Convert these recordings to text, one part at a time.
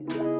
If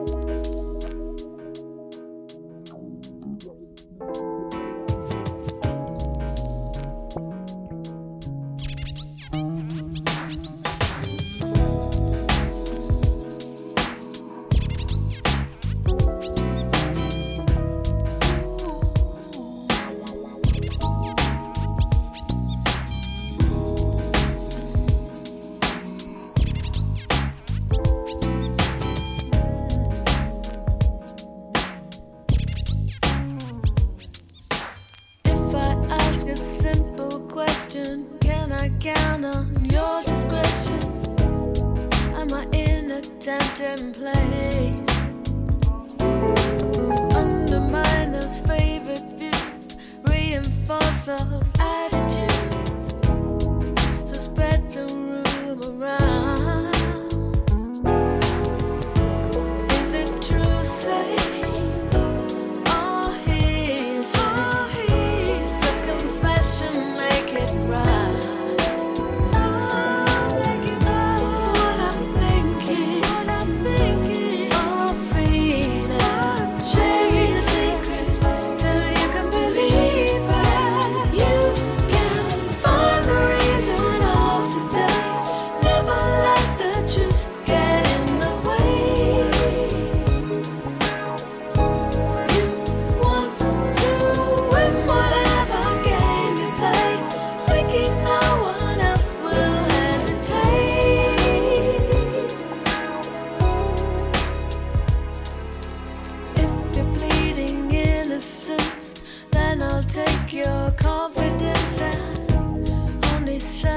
count on your discretion? Am I in a tempting place? so